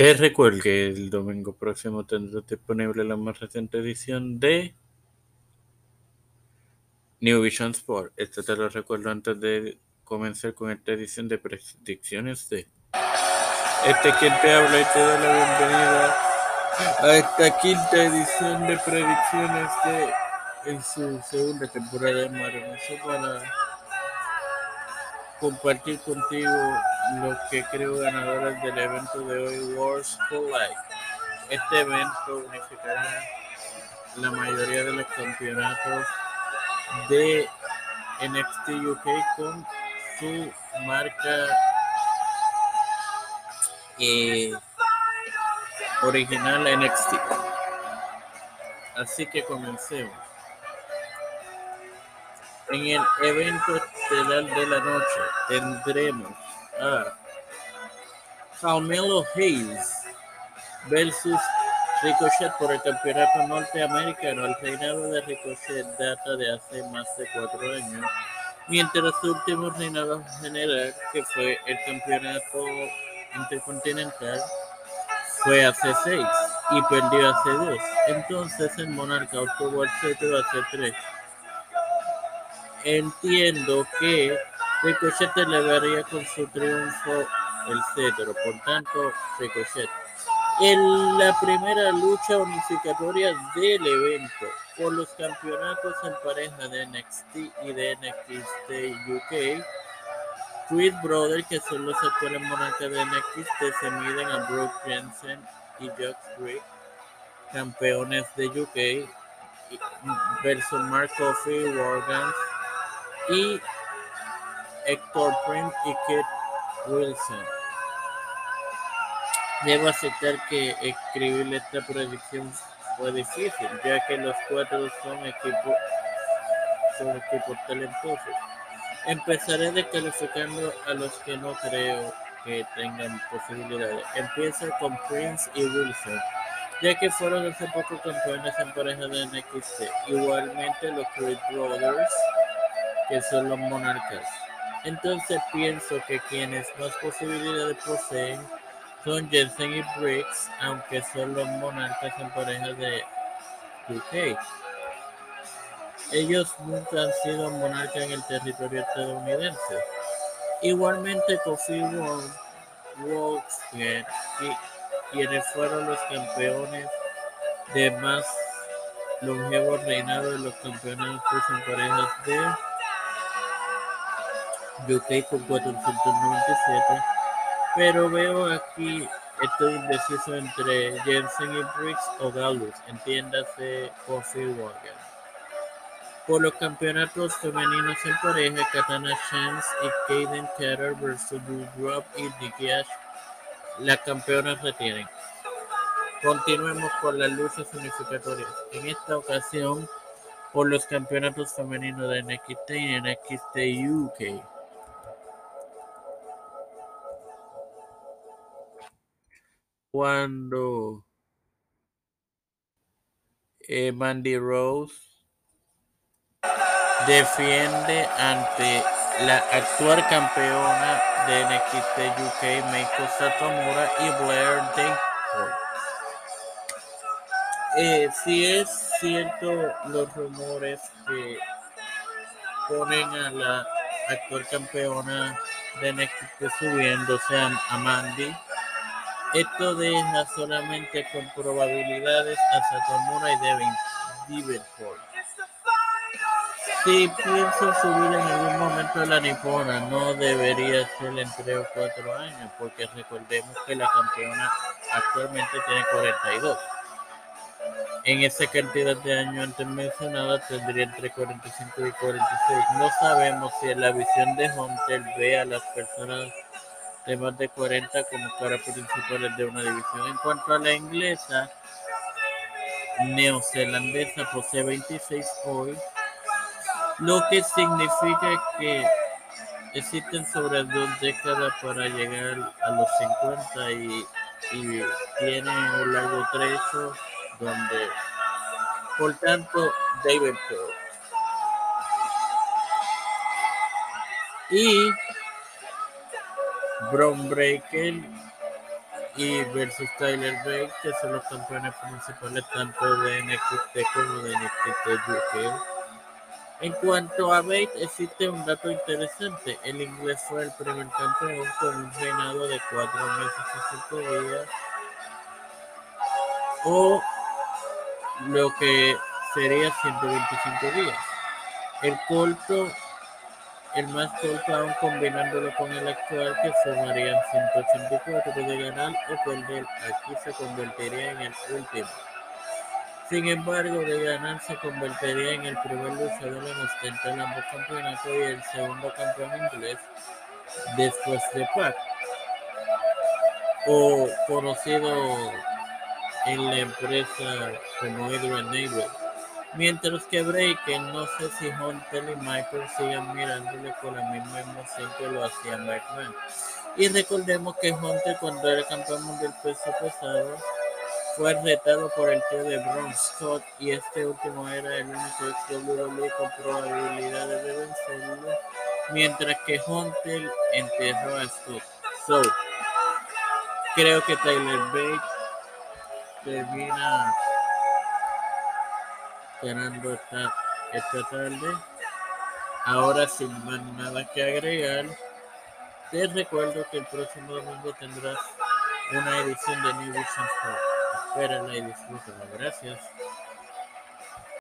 Te recuerdo que el domingo próximo tendrás disponible la más reciente edición de New Vision Sport. Esto te lo recuerdo antes de comenzar con esta edición de predicciones de. Este quien te habla y te da la bienvenida a esta quinta edición de predicciones de en su segunda temporada de Maravilloso para compartir contigo los que creo ganadores del evento de hoy, Wars for Life. Este evento unificará la mayoría de los campeonatos de NXT UK con su marca eh, original NXT. Así que comencemos. En el evento estelar de la noche tendremos a Carmelo Hayes versus Ricochet por el campeonato norteamericano. El reinado de Ricochet data de hace más de cuatro años, mientras su último reinado general, que fue el campeonato intercontinental, fue hace seis y perdió hace dos. Entonces el monarca obtuvo el cetro hace tres. Entiendo que Ricochet elevaría con su triunfo el cetro, por tanto, Ricochet. En la primera lucha unificatoria del evento por los campeonatos en pareja de NXT y de NXT UK, Creed Brothers, que son los actuales monarcas de NXT, se miden a Brooke Jensen y Josh Brick, campeones de UK, versus Mark Coffey, Wargans y Héctor Prim y Kit Wilson. Debo aceptar que escribir esta predicción fue difícil, ya que los cuatro son equipos, son equipos talentosos. Empezaré descalificando a los que no creo que tengan posibilidades. Empiezo con Prince y Wilson, ya que fueron hace poco campeones en pareja de NXT. Igualmente los Creed Brothers, que son los monarcas. Entonces pienso que quienes más posibilidades poseen son Jensen y Briggs, aunque son los monarcas en pareja de UK. Ellos nunca han sido monarcas en el territorio estadounidense. Igualmente Kofi Wolfskin, quienes fueron los campeones de más longevos reinados de los campeonatos en parejas de UK con 497 pero veo aquí estoy indeciso entre Jensen y Briggs o Gallus, entiéndase Coffee Wagon. Por los campeonatos femeninos en pareja, Katana Chance y Kaden Carter versus Drop y Ash, las campeonas retienen. Continuemos con las luchas unificatorias. En esta ocasión, por los campeonatos femeninos de NXT y NXT UK. Cuando eh, Mandy Rose defiende ante la actual campeona de NXT UK, Meiko Satomura y Blair Dayford. Eh, si es cierto los rumores que ponen a la actual campeona de NXT sea, a Mandy, esto deja solamente con probabilidades a Satomura y Diverford. Si pienso subir en algún momento la nipona, no debería ser en 3 o 4 años, porque recordemos que la campeona actualmente tiene 42. En esa cantidad de años antes mencionada tendría entre 45 y 46. No sabemos si la visión de Hunter ve a las personas de más de 40 como cara principales de una división. En cuanto a la inglesa, neozelandesa posee 26 hoy, lo que significa que existen sobre dos décadas para llegar a los 50 y, y tiene un largo trecho donde, por tanto, David. Y Brown Breaker y versus Tyler Bate, que son los campeones principales tanto de NXT como de NXT UK. En cuanto a Bate, existe un dato interesante. El inglés fue el primer campeón con un reinado de cuatro meses y cinco días, o lo que sería 125 días. El corto el más corto aún combinándolo con el actual que sumarían 184 de ganar o perder, aquí se convertiría en el último. Sin embargo, de ganar se convertiría en el primer luchador en ostentar ambos campeonatos y el segundo campeón inglés después de Pac, o conocido en la empresa como Adrian Neville. Mientras que Breaker, no sé si Hunter y Michael sigan mirándole con la misma emoción que lo hacía McMahon. Y recordemos que Hunter cuando era campeón mundial peso pesado fue retado por el tío de Braun Scott y este último era el único WWE con probabilidades de vencerlo, mientras que Hunter enterró a Scott. So, creo que Tyler Bate termina ganando esta, esta tarde. Ahora sin más nada que agregar, te recuerdo que el próximo domingo tendrás una edición de New Vision Sport. Espérala y disfrútala. Gracias.